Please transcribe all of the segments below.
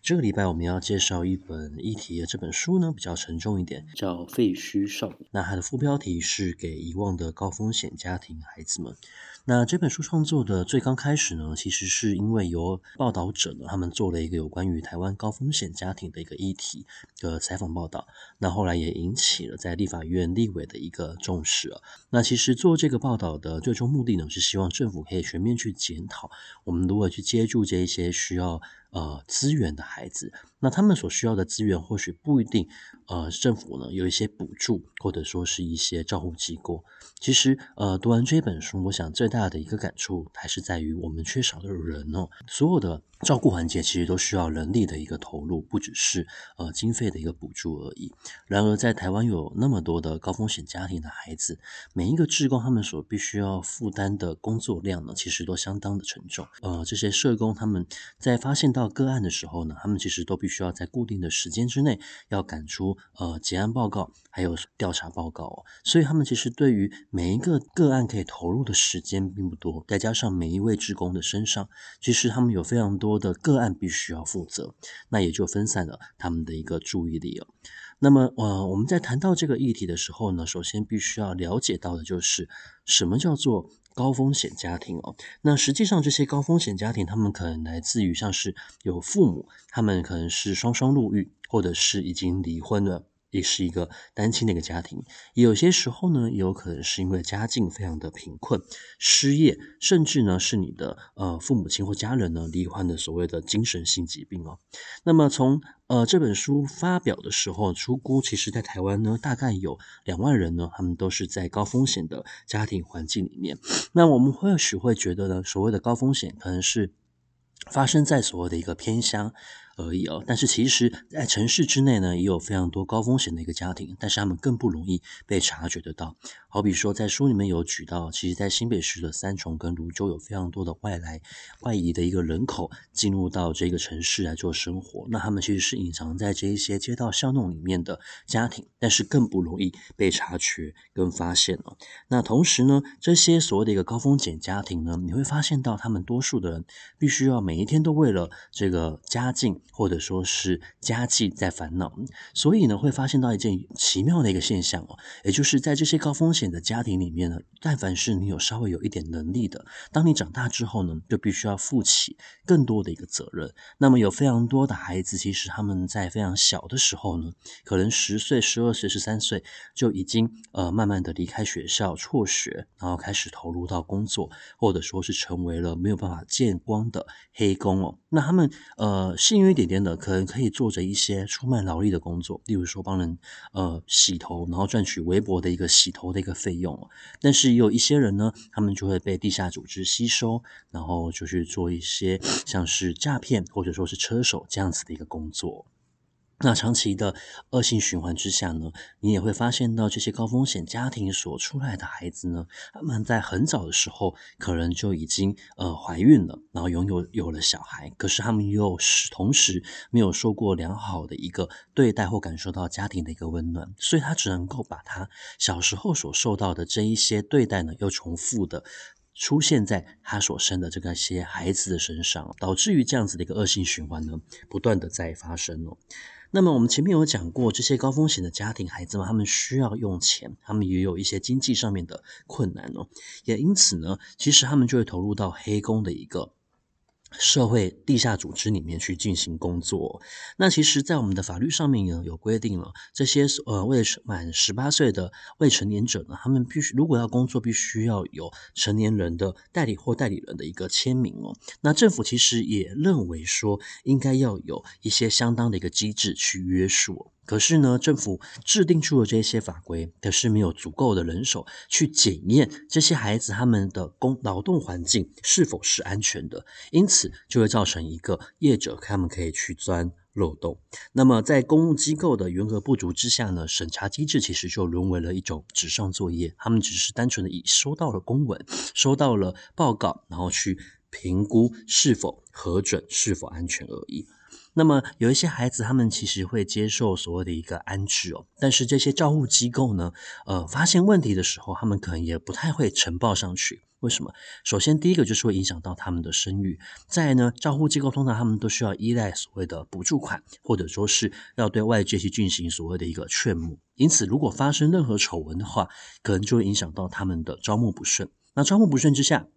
这个礼拜我们要介绍一本议题的这本书呢，比较沉重一点，叫《废墟少年》。那它的副标题是“给遗忘的高风险家庭孩子们”。那这本书创作的最刚开始呢，其实是因为有报道者呢，他们做了一个有关于台湾高风险家庭的一个议题的采访报道。那后来也引起了在立法院立委的一个重视啊。那其实做这个报道的最终目的呢，是希望政府可以全面去检讨，我们如何去接住这一些需要。呃，资源的孩子，那他们所需要的资源或许不一定，呃，政府呢有一些补助，或者说是一些照护机构。其实，呃，读完这本书，我想最大的一个感触还是在于我们缺少的人哦。所有的照顾环节其实都需要人力的一个投入，不只是呃经费的一个补助而已。然而，在台湾有那么多的高风险家庭的孩子，每一个志工他们所必须要负担的工作量呢，其实都相当的沉重。呃，这些社工他们在发现到个案的时候呢，他们其实都必须要在固定的时间之内要赶出呃结案报告，还有调查报告哦。所以他们其实对于每一个个案可以投入的时间并不多，再加上每一位职工的身上，其实他们有非常多的个案必须要负责，那也就分散了他们的一个注意力哦。那么呃，我们在谈到这个议题的时候呢，首先必须要了解到的就是什么叫做。高风险家庭哦，那实际上这些高风险家庭，他们可能来自于像是有父母，他们可能是双双入狱，或者是已经离婚了。也是一个单亲的一个家庭，有些时候呢，也有可能是因为家境非常的贫困、失业，甚至呢是你的呃父母亲或家人呢罹患的所谓的精神性疾病哦。那么从呃这本书发表的时候，初估其实在台湾呢大概有两万人呢，他们都是在高风险的家庭环境里面。那我们或许会觉得呢，所谓的高风险可能是发生在所谓的一个偏乡。而已哦，但是其实，在城市之内呢，也有非常多高风险的一个家庭，但是他们更不容易被察觉得到。好比说，在书里面有举到，其实，在新北市的三重跟芦洲有非常多的外来外移的一个人口进入到这个城市来做生活，那他们其实是隐藏在这一些街道巷弄里面的家庭，但是更不容易被察觉跟发现了。那同时呢，这些所谓的一个高风险家庭呢，你会发现到他们多数的人必须要每一天都为了这个家境。或者说是家计在烦恼，所以呢，会发现到一件奇妙的一个现象哦，也就是在这些高风险的家庭里面呢，但凡是你有稍微有一点能力的，当你长大之后呢，就必须要负起更多的一个责任。那么有非常多的孩子，其实他们在非常小的时候呢，可能十岁、十二岁、十三岁就已经呃慢慢的离开学校辍学，然后开始投入到工作，或者说是成为了没有办法见光的黑工哦。那他们呃幸运一点点的，可能可以做着一些出卖劳力的工作，例如说帮人呃洗头，然后赚取微薄的一个洗头的一个费用。但是有一些人呢，他们就会被地下组织吸收，然后就去做一些像是诈骗或者说是车手这样子的一个工作。那长期的恶性循环之下呢，你也会发现到这些高风险家庭所出来的孩子呢，他们在很早的时候可能就已经呃怀孕了，然后拥有有了小孩，可是他们又是同时没有受过良好的一个对待或感受到家庭的一个温暖，所以他只能够把他小时候所受到的这一些对待呢，又重复的出现在他所生的这个些孩子的身上，导致于这样子的一个恶性循环呢，不断的在发生哦。那么我们前面有讲过，这些高风险的家庭孩子们，他们需要用钱，他们也有一些经济上面的困难哦，也因此呢，其实他们就会投入到黑工的一个。社会地下组织里面去进行工作，那其实，在我们的法律上面呢，有规定了，这些呃未满十八岁的未成年者呢，他们必须如果要工作，必须要有成年人的代理或代理人的一个签名哦。那政府其实也认为说，应该要有一些相当的一个机制去约束。可是呢，政府制定出了这些法规，可是没有足够的人手去检验这些孩子他们的工劳动环境是否是安全的，因此就会造成一个业者他们可以去钻漏洞。那么在公务机构的员额不足之下呢，审查机制其实就沦为了一种纸上作业，他们只是单纯的以收到了公文、收到了报告，然后去评估是否核准、是否安全而已。那么有一些孩子，他们其实会接受所谓的一个安置哦，但是这些照护机构呢，呃，发现问题的时候，他们可能也不太会呈报上去。为什么？首先，第一个就是会影响到他们的声誉。再呢，照护机构通常他们都需要依赖所谓的补助款，或者说是要对外界去进行所谓的一个劝募。因此，如果发生任何丑闻的话，可能就会影响到他们的招募不顺。那招募不顺之下，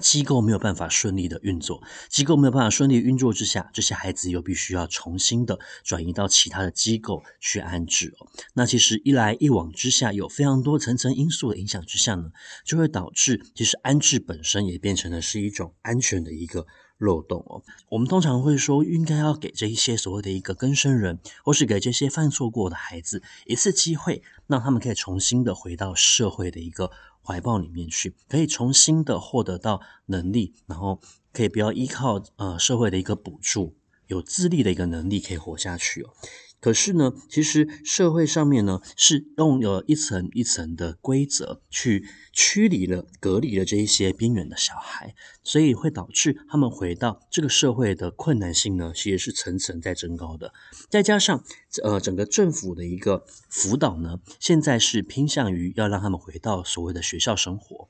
机构没有办法顺利的运作，机构没有办法顺利运作之下，这些孩子又必须要重新的转移到其他的机构去安置哦。那其实一来一往之下，有非常多层层因素的影响之下呢，就会导致其实安置本身也变成了是一种安全的一个漏洞哦。我们通常会说，应该要给这一些所谓的一个更生人，或是给这些犯错过的孩子一次机会，让他们可以重新的回到社会的一个。怀抱里面去，可以重新的获得到能力，然后可以不要依靠呃社会的一个补助，有自立的一个能力可以活下去哦。可是呢，其实社会上面呢是用了一层一层的规则去驱离了、隔离了这一些边缘的小孩，所以会导致他们回到这个社会的困难性呢，其实是层层在增高的。再加上呃，整个政府的一个辅导呢，现在是偏向于要让他们回到所谓的学校生活，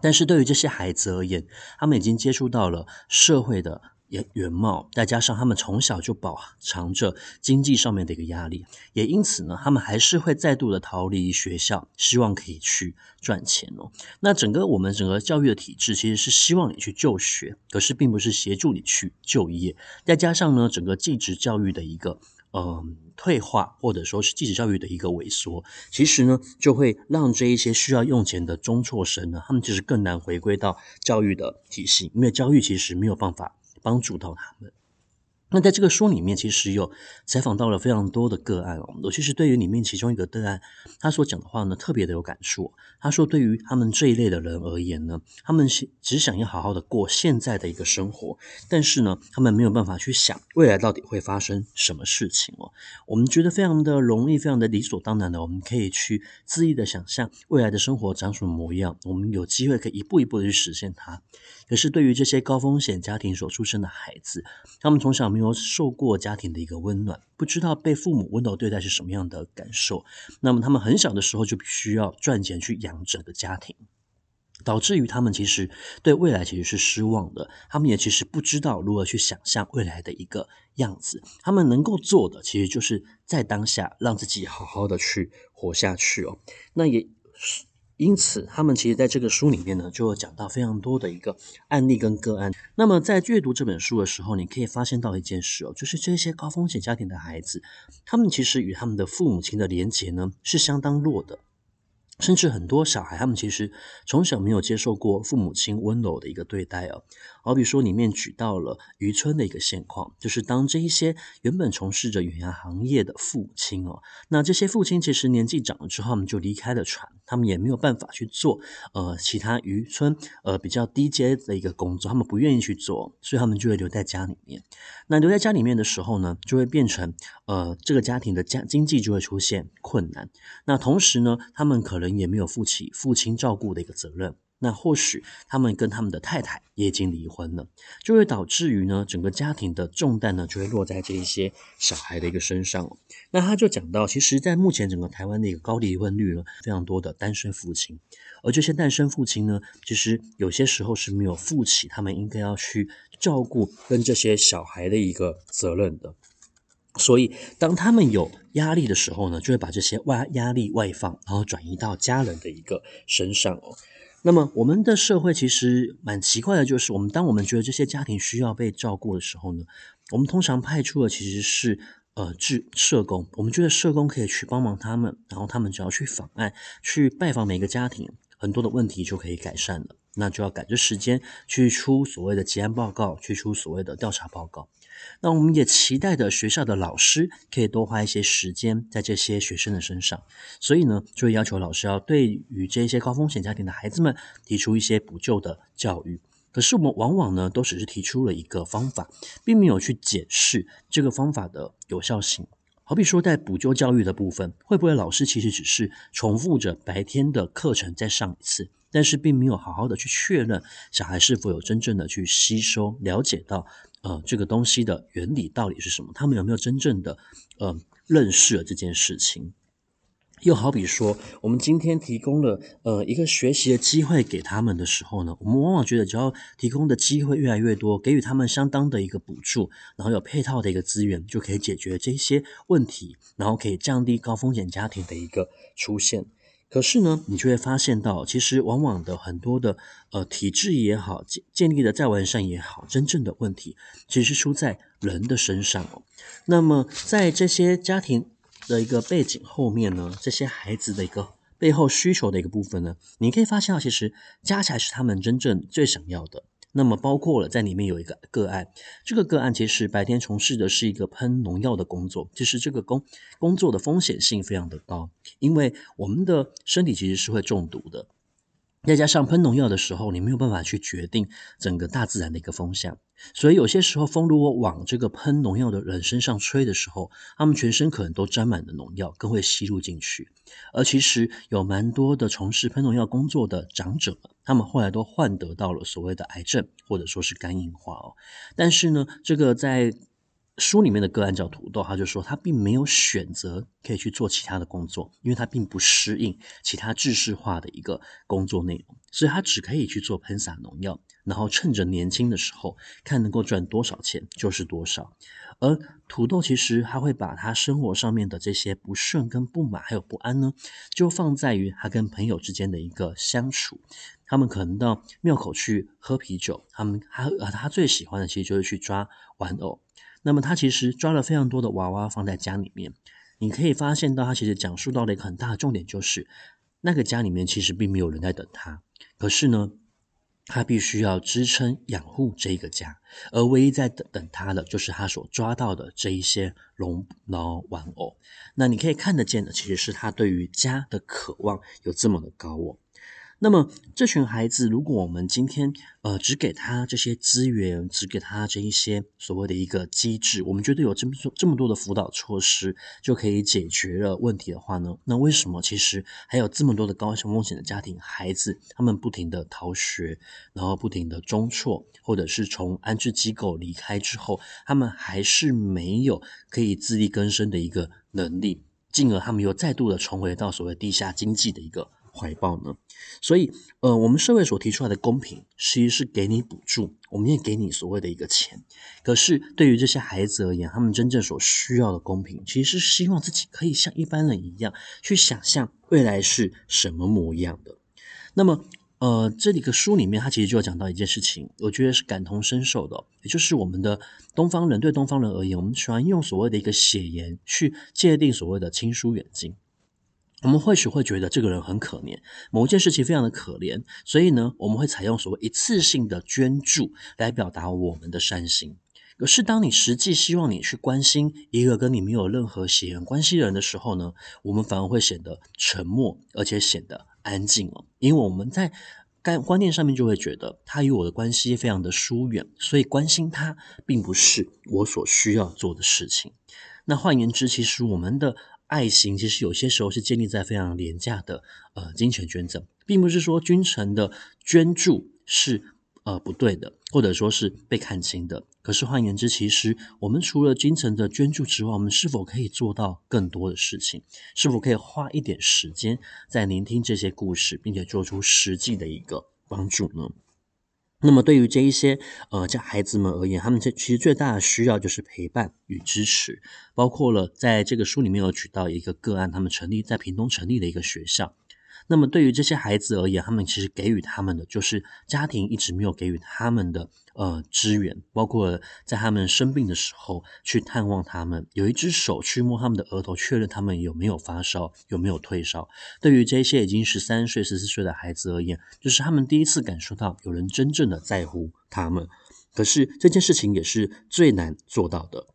但是对于这些孩子而言，他们已经接触到了社会的。原原貌，再加上他们从小就饱尝着经济上面的一个压力，也因此呢，他们还是会再度的逃离学校，希望可以去赚钱哦。那整个我们整个教育的体制其实是希望你去就学，可是并不是协助你去就业。再加上呢，整个继职教育的一个呃退化，或者说是继职教育的一个萎缩，其实呢，就会让这一些需要用钱的中辍生呢，他们其实更难回归到教育的体系，因为教育其实没有办法。帮助到他们。那在这个书里面，其实有采访到了非常多的个案哦。尤其是对于里面其中一个个案，他所讲的话呢，特别的有感触。他说，对于他们这一类的人而言呢，他们只想要好好的过现在的一个生活，但是呢，他们没有办法去想未来到底会发生什么事情哦。我们觉得非常的容易，非常的理所当然的，我们可以去恣意的想象未来的生活长什么模样，我们有机会可以一步一步的去实现它。可是对于这些高风险家庭所出生的孩子，他们从小没有受过家庭的一个温暖，不知道被父母温柔对待是什么样的感受。那么他们很小的时候就必须要赚钱去养整个家庭，导致于他们其实对未来其实是失望的。他们也其实不知道如何去想象未来的一个样子。他们能够做的，其实就是在当下让自己好好的去活下去哦。那也是。因此，他们其实在这个书里面呢，就有讲到非常多的一个案例跟个案。那么，在阅读这本书的时候，你可以发现到一件事哦，就是这些高风险家庭的孩子，他们其实与他们的父母亲的连结呢，是相当弱的。甚至很多小孩，他们其实从小没有接受过父母亲温柔的一个对待哦。好比说，里面举到了渔村的一个现况，就是当这一些原本从事着远洋行业的父亲哦，那这些父亲其实年纪长了之后，他们就离开了船，他们也没有办法去做呃其他渔村呃比较低阶的一个工作，他们不愿意去做，所以他们就会留在家里面。那留在家里面的时候呢，就会变成呃这个家庭的家经济就会出现困难。那同时呢，他们可能也没有负起父亲照顾的一个责任，那或许他们跟他们的太太也已经离婚了，就会导致于呢，整个家庭的重担呢就会落在这一些小孩的一个身上。那他就讲到，其实，在目前整个台湾的一个高离婚率呢，非常多的单身父亲，而这些单身父亲呢，其实有些时候是没有负起他们应该要去照顾跟这些小孩的一个责任的。所以，当他们有压力的时候呢，就会把这些外压力外放，然后转移到家人的一个身上哦。那么，我们的社会其实蛮奇怪的，就是我们当我们觉得这些家庭需要被照顾的时候呢，我们通常派出的其实是呃，志社工。我们觉得社工可以去帮忙他们，然后他们只要去访案、去拜访每个家庭，很多的问题就可以改善了。那就要赶着时间去出所谓的结案报告，去出所谓的调查报告。那我们也期待着学校的老师可以多花一些时间在这些学生的身上，所以呢，就会要求老师要对于这些高风险家庭的孩子们提出一些补救的教育。可是我们往往呢，都只是提出了一个方法，并没有去解释这个方法的有效性。好比说，在补救教育的部分，会不会老师其实只是重复着白天的课程再上一次，但是并没有好好的去确认小孩是否有真正的去吸收、了解到呃这个东西的原理到底是什么？他们有没有真正的呃认识了这件事情？又好比说，我们今天提供了呃一个学习的机会给他们的时候呢，我们往往觉得只要提供的机会越来越多，给予他们相当的一个补助，然后有配套的一个资源，就可以解决这些问题，然后可以降低高风险家庭的一个出现。可是呢，你就会发现到，其实往往的很多的呃体制也好，建建立的再完善也好，真正的问题其实是出在人的身上哦。那么在这些家庭。的一个背景后面呢，这些孩子的一个背后需求的一个部分呢，你可以发现到，其实家才是他们真正最想要的。那么包括了在里面有一个个案，这个个案其实白天从事的是一个喷农药的工作，其实这个工工作的风险性非常的高，因为我们的身体其实是会中毒的。再加上喷农药的时候，你没有办法去决定整个大自然的一个风向，所以有些时候风如果往这个喷农药的人身上吹的时候，他们全身可能都沾满了农药，更会吸入进去。而其实有蛮多的从事喷农药工作的长者，他们后来都患得到了所谓的癌症，或者说是肝硬化哦。但是呢，这个在书里面的个案叫土豆，他就说他并没有选择可以去做其他的工作，因为他并不适应其他制式化的一个工作内容，所以他只可以去做喷洒农药，然后趁着年轻的时候看能够赚多少钱就是多少。而土豆其实他会把他生活上面的这些不顺跟不满还有不安呢，就放在于他跟朋友之间的一个相处。他们可能到庙口去喝啤酒，他们他他最喜欢的其实就是去抓玩偶。那么他其实抓了非常多的娃娃放在家里面，你可以发现到他其实讲述到了一个很大的重点，就是那个家里面其实并没有人在等他，可是呢，他必须要支撑养护这个家，而唯一在等等他的就是他所抓到的这一些龙猫玩偶。那你可以看得见的，其实是他对于家的渴望有这么的高哦。那么这群孩子，如果我们今天呃只给他这些资源，只给他这一些所谓的一个机制，我们觉得有这么多这么多的辅导措施就可以解决了问题的话呢？那为什么其实还有这么多的高风险的家庭孩子，他们不停的逃学，然后不停的中辍，或者是从安置机构离开之后，他们还是没有可以自力更生的一个能力，进而他们又再度的重回到所谓地下经济的一个怀抱呢？所以，呃，我们社会所提出来的公平，其实是给你补助，我们也给你所谓的一个钱。可是，对于这些孩子而言，他们真正所需要的公平，其实是希望自己可以像一般人一样，去想象未来是什么模样的。那么，呃，这里个书里面，他其实就有讲到一件事情，我觉得是感同身受的，也就是我们的东方人对东方人而言，我们喜欢用所谓的一个血缘去界定所谓的亲疏远近。我们或许会觉得这个人很可怜，某一件事情非常的可怜，所以呢，我们会采用所谓一次性的捐助来表达我们的善心。可是，当你实际希望你去关心一个跟你没有任何血缘关系的人的时候呢，我们反而会显得沉默，而且显得安静哦，因为我们在概观念上面就会觉得他与我的关系非常的疏远，所以关心他并不是我所需要做的事情。那换言之，其实我们的。爱心其实有些时候是建立在非常廉价的呃金钱捐赠，并不是说君臣的捐助是呃不对的，或者说是被看轻的。可是换言之，其实我们除了君臣的捐助之外，我们是否可以做到更多的事情？是否可以花一点时间在聆听这些故事，并且做出实际的一个帮助呢？那么对于这一些呃，家孩子们而言，他们这其实最大的需要就是陪伴与支持，包括了在这个书里面有举到一个个案，他们成立在屏东成立的一个学校。那么对于这些孩子而言，他们其实给予他们的就是家庭一直没有给予他们的呃支援，包括在他们生病的时候去探望他们，有一只手去摸他们的额头，确认他们有没有发烧，有没有退烧。对于这些已经十三岁、十四岁的孩子而言，就是他们第一次感受到有人真正的在乎他们。可是这件事情也是最难做到的。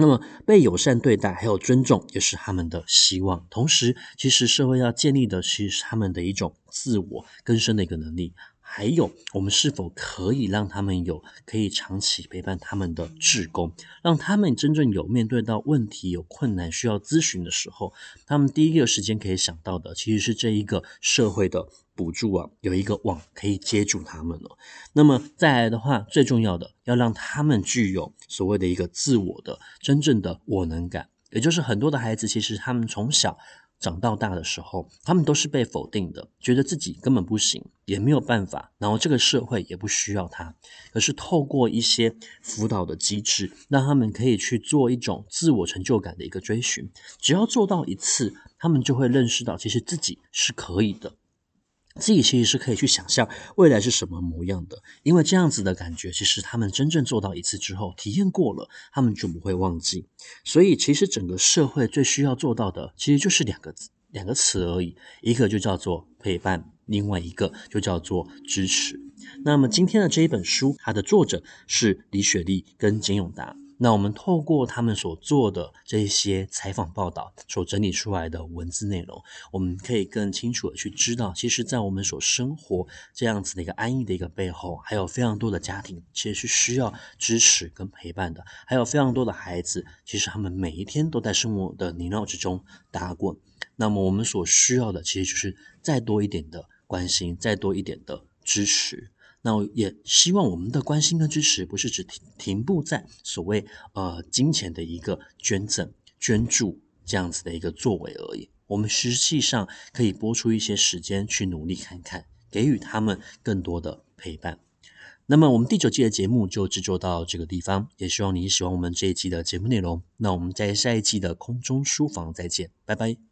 那么被友善对待，还有尊重，也是他们的希望。同时，其实社会要建立的，其实是他们的一种自我更生的一个能力，还有我们是否可以让他们有可以长期陪伴他们的志工，让他们真正有面对到问题、有困难需要咨询的时候，他们第一个时间可以想到的其实是这一个社会的补助啊，有一个网可以接住他们了。那么再来的话，最重要的要让他们具有所谓的一个自我的真正的我能感，也就是很多的孩子其实他们从小。长到大的时候，他们都是被否定的，觉得自己根本不行，也没有办法，然后这个社会也不需要他。可是透过一些辅导的机制，让他们可以去做一种自我成就感的一个追寻。只要做到一次，他们就会认识到，其实自己是可以的。自己其实是可以去想象未来是什么模样的，因为这样子的感觉，其实他们真正做到一次之后，体验过了，他们就不会忘记。所以，其实整个社会最需要做到的，其实就是两个字，两个词而已，一个就叫做陪伴，另外一个就叫做支持。那么，今天的这一本书，它的作者是李雪莉跟简永达。那我们透过他们所做的这些采访报道，所整理出来的文字内容，我们可以更清楚的去知道，其实，在我们所生活这样子的一个安逸的一个背后，还有非常多的家庭其实是需要支持跟陪伴的，还有非常多的孩子，其实他们每一天都在生活的泥淖之中打滚。那么我们所需要的，其实就是再多一点的关心，再多一点的支持。那也希望我们的关心跟支持不是只停停步在所谓呃金钱的一个捐赠、捐助这样子的一个作为而已。我们实际上可以拨出一些时间去努力看看，给予他们更多的陪伴。那么我们第九季的节目就制作到这个地方，也希望你喜欢我们这一季的节目内容。那我们在下一季的空中书房再见，拜拜。